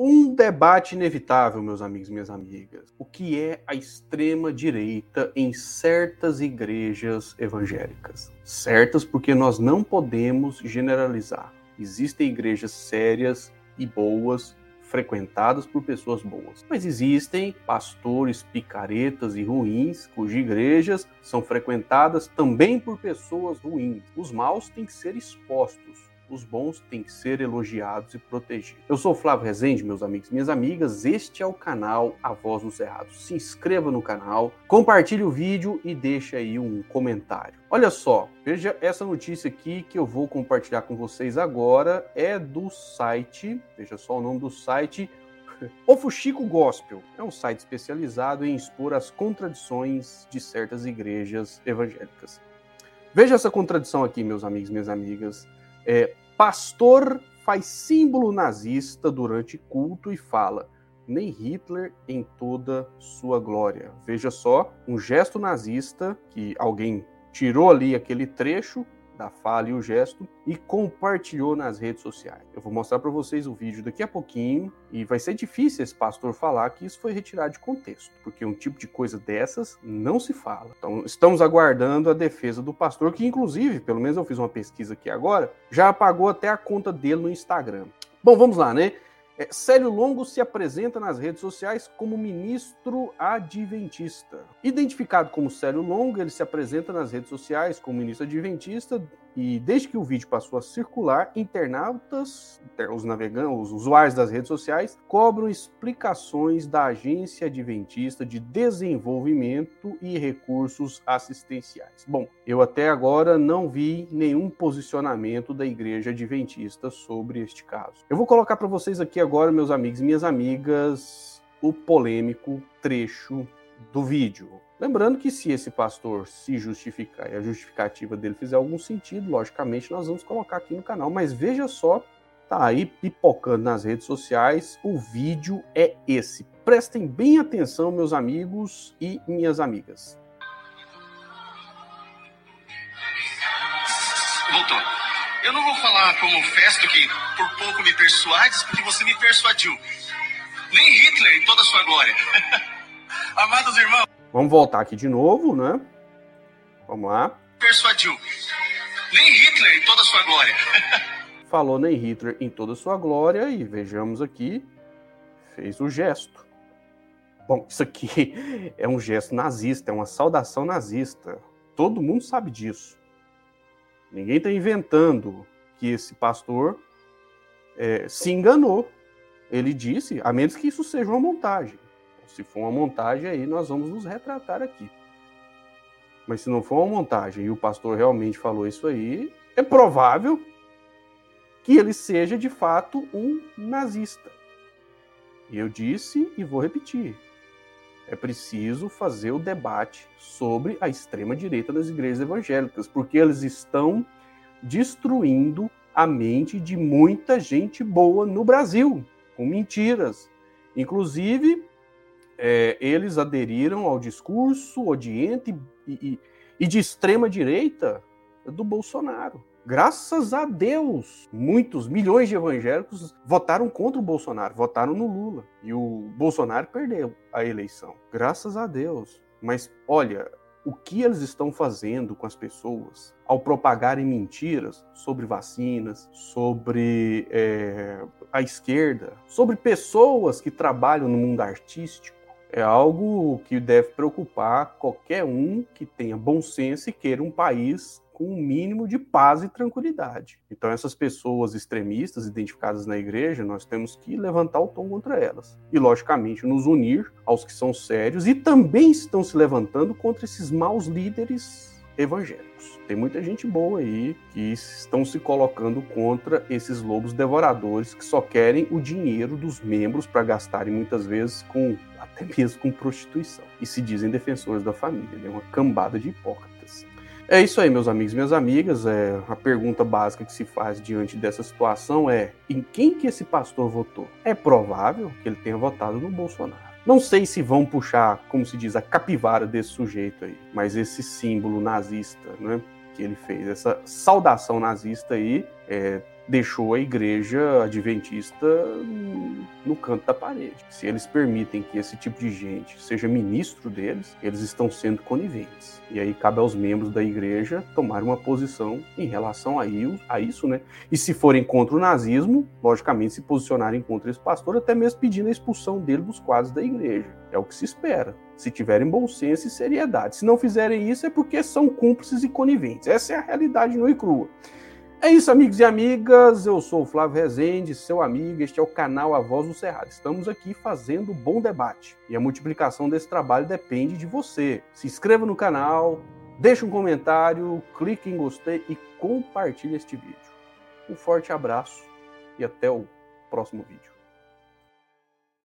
Um debate inevitável, meus amigos e minhas amigas. O que é a extrema-direita em certas igrejas evangélicas? Certas porque nós não podemos generalizar. Existem igrejas sérias e boas, frequentadas por pessoas boas. Mas existem pastores picaretas e ruins, cujas igrejas são frequentadas também por pessoas ruins. Os maus têm que ser expostos os bons têm que ser elogiados e protegidos. Eu sou Flávio Rezende, meus amigos e minhas amigas. Este é o canal A Voz dos Errados. Se inscreva no canal, compartilhe o vídeo e deixe aí um comentário. Olha só, veja essa notícia aqui que eu vou compartilhar com vocês agora. É do site, veja só o nome do site, o Fuxico Gospel é um site especializado em expor as contradições de certas igrejas evangélicas. Veja essa contradição aqui, meus amigos minhas amigas. É, pastor faz símbolo nazista durante culto e fala: nem Hitler em toda sua glória. Veja só, um gesto nazista que alguém tirou ali aquele trecho da fala e o gesto e compartilhou nas redes sociais. Eu vou mostrar para vocês o vídeo daqui a pouquinho e vai ser difícil esse pastor falar que isso foi retirado de contexto, porque um tipo de coisa dessas não se fala. Então, estamos aguardando a defesa do pastor, que inclusive, pelo menos eu fiz uma pesquisa aqui agora, já apagou até a conta dele no Instagram. Bom, vamos lá, né? É, Célio Longo se apresenta nas redes sociais como ministro adventista. Identificado como Célio Longo, ele se apresenta nas redes sociais como ministro adventista e desde que o vídeo passou a circular, internautas, os navegantes, os usuários das redes sociais, cobram explicações da Agência Adventista de Desenvolvimento e Recursos Assistenciais. Bom, eu até agora não vi nenhum posicionamento da Igreja Adventista sobre este caso. Eu vou colocar para vocês aqui agora, meus amigos e minhas amigas, o polêmico trecho do vídeo. Lembrando que se esse pastor se justificar e a justificativa dele fizer algum sentido, logicamente nós vamos colocar aqui no canal. Mas veja só, tá aí pipocando nas redes sociais, o vídeo é esse. Prestem bem atenção, meus amigos e minhas amigas. Doutor, eu não vou falar como Festo que por pouco me persuades, porque você me persuadiu. Nem Hitler em toda a sua glória. Amados irmãos. Vamos voltar aqui de novo, né? Vamos lá. Persuadiu. Nem Hitler em toda a sua glória. Falou nem Hitler em toda a sua glória e vejamos aqui, fez o gesto. Bom, isso aqui é um gesto nazista, é uma saudação nazista. Todo mundo sabe disso. Ninguém está inventando que esse pastor é, se enganou. Ele disse, a menos que isso seja uma montagem. Se for uma montagem, aí nós vamos nos retratar aqui. Mas se não for uma montagem e o pastor realmente falou isso aí, é provável que ele seja de fato um nazista. E eu disse e vou repetir: é preciso fazer o debate sobre a extrema-direita das igrejas evangélicas, porque eles estão destruindo a mente de muita gente boa no Brasil, com mentiras. Inclusive, é, eles aderiram ao discurso odiante e, e, e de extrema direita do Bolsonaro. Graças a Deus, muitos milhões de evangélicos votaram contra o Bolsonaro, votaram no Lula. E o Bolsonaro perdeu a eleição. Graças a Deus. Mas olha, o que eles estão fazendo com as pessoas ao propagarem mentiras sobre vacinas, sobre é, a esquerda, sobre pessoas que trabalham no mundo artístico é algo que deve preocupar qualquer um que tenha bom senso e queira um país com um mínimo de paz e tranquilidade. Então, essas pessoas extremistas identificadas na igreja, nós temos que levantar o tom contra elas. E, logicamente, nos unir aos que são sérios e também estão se levantando contra esses maus líderes evangélicos. Tem muita gente boa aí que estão se colocando contra esses lobos devoradores que só querem o dinheiro dos membros para gastarem muitas vezes com até mesmo com prostituição. E se dizem defensores da família, é né? uma cambada de hipócritas. É isso aí, meus amigos e minhas amigas. É, a pergunta básica que se faz diante dessa situação é: em quem que esse pastor votou? É provável que ele tenha votado no Bolsonaro. Não sei se vão puxar, como se diz, a capivara desse sujeito aí, mas esse símbolo nazista, né, que ele fez, essa saudação nazista aí, é, deixou a igreja adventista no canto da parede. Se eles permitem que esse tipo de gente seja ministro deles, eles estão sendo coniventes. E aí cabe aos membros da igreja tomar uma posição em relação a isso, né? E se forem contra o nazismo, logicamente se posicionarem contra esse pastor, até mesmo pedindo a expulsão dele dos quadros da igreja. É o que se espera. Se tiverem bom senso e seriedade. Se não fizerem isso, é porque são cúmplices e coniventes. Essa é a realidade no e crua. É isso, amigos e amigas. Eu sou o Flávio Rezende, seu amigo. Este é o canal A Voz do Cerrado. Estamos aqui fazendo bom debate. E a multiplicação desse trabalho depende de você. Se inscreva no canal, deixe um comentário, clique em gostei e compartilhe este vídeo. Um forte abraço e até o próximo vídeo.